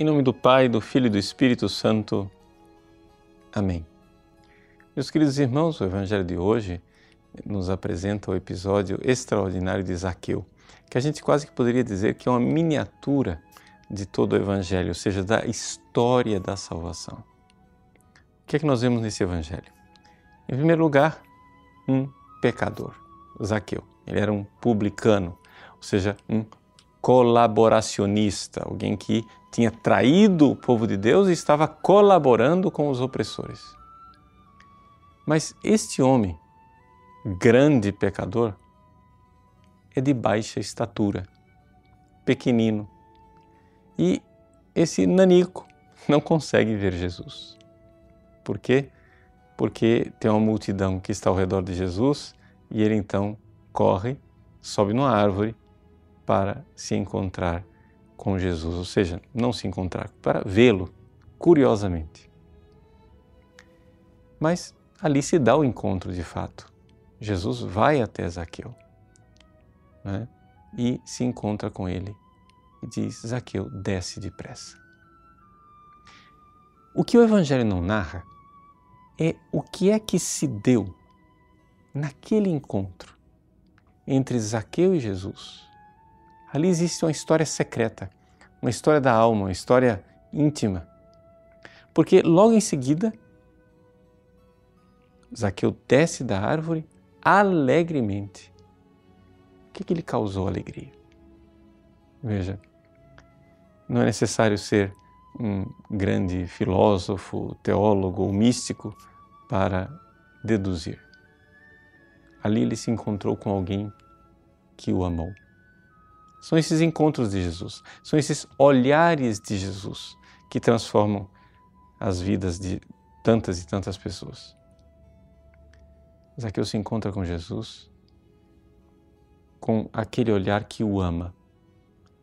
Em nome do Pai, do Filho e do Espírito Santo. Amém. Meus queridos irmãos, o Evangelho de hoje nos apresenta o episódio extraordinário de Zaqueu, que a gente quase que poderia dizer que é uma miniatura de todo o Evangelho, ou seja, da história da salvação. O que é que nós vemos nesse Evangelho? Em primeiro lugar, um pecador, Zaqueu. Ele era um publicano, ou seja, um colaboracionista, alguém que tinha traído o povo de Deus e estava colaborando com os opressores. Mas este homem, grande pecador, é de baixa estatura, pequenino. E esse nanico não consegue ver Jesus. Por quê? Porque tem uma multidão que está ao redor de Jesus e ele então corre, sobe numa árvore para se encontrar com Jesus, ou seja, não se encontrar, para vê-lo, curiosamente. Mas ali se dá o encontro de fato. Jesus vai até Zaqueu né, e se encontra com ele e diz: Zaqueu, desce depressa. O que o Evangelho não narra é o que é que se deu naquele encontro entre Zaqueu e Jesus Ali existe uma história secreta, uma história da alma, uma história íntima. Porque logo em seguida, Zaqueu desce da árvore alegremente. O que, que lhe causou alegria? Veja, não é necessário ser um grande filósofo, teólogo ou místico para deduzir. Ali ele se encontrou com alguém que o amou. São esses encontros de Jesus, são esses olhares de Jesus que transformam as vidas de tantas e tantas pessoas. Zaqueu se encontra com Jesus com aquele olhar que o ama,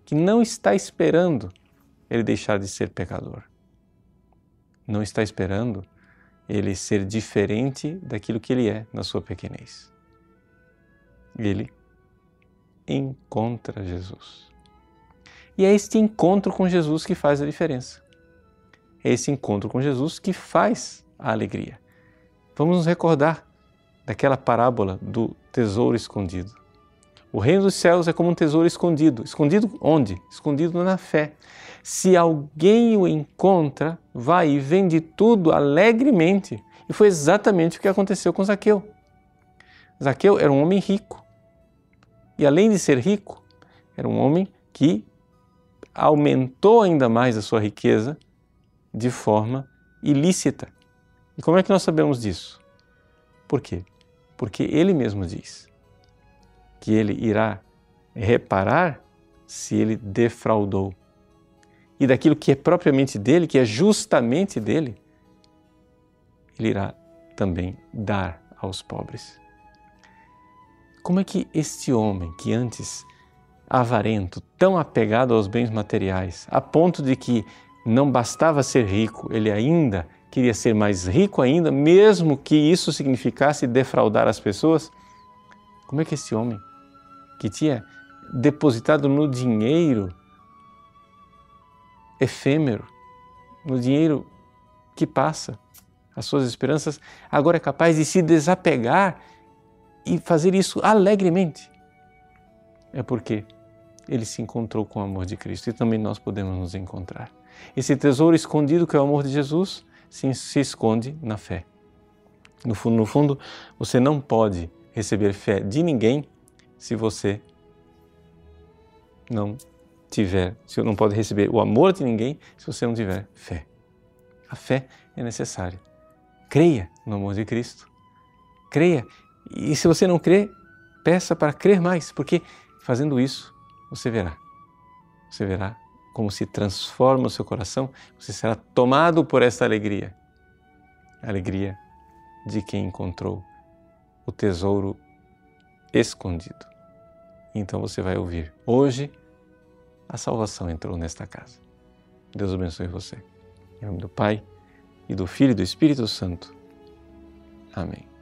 que não está esperando ele deixar de ser pecador. Não está esperando ele ser diferente daquilo que ele é na sua pequenez. Ele encontra Jesus. E é este encontro com Jesus que faz a diferença. É esse encontro com Jesus que faz a alegria. Vamos nos recordar daquela parábola do tesouro escondido. O reino dos céus é como um tesouro escondido. Escondido onde? Escondido na fé. Se alguém o encontra, vai e vende tudo alegremente. E foi exatamente o que aconteceu com Zaqueu. Zaqueu era um homem rico. E além de ser rico, era um homem que aumentou ainda mais a sua riqueza de forma ilícita. E como é que nós sabemos disso? Por quê? Porque ele mesmo diz que ele irá reparar se ele defraudou. E daquilo que é propriamente dele, que é justamente dele, ele irá também dar aos pobres. Como é que este homem, que antes avarento, tão apegado aos bens materiais, a ponto de que não bastava ser rico, ele ainda queria ser mais rico ainda, mesmo que isso significasse defraudar as pessoas? Como é que esse homem, que tinha depositado no dinheiro efêmero, no dinheiro que passa, as suas esperanças, agora é capaz de se desapegar e fazer isso alegremente, é porque ele se encontrou com o amor de Cristo e também nós podemos nos encontrar. Esse tesouro escondido que é o amor de Jesus se, se esconde na fé. No fundo, no fundo, você não pode receber fé de ninguém se você não tiver, se não pode receber o amor de ninguém se você não tiver fé. A fé é necessária. Creia no amor de Cristo. Creia e se você não crê, peça para crer mais, porque fazendo isso, você verá. Você verá como se transforma o seu coração, você será tomado por esta alegria. A alegria de quem encontrou o tesouro escondido. Então você vai ouvir: hoje a salvação entrou nesta casa. Deus abençoe você. Em nome do Pai, e do Filho e do Espírito Santo. Amém.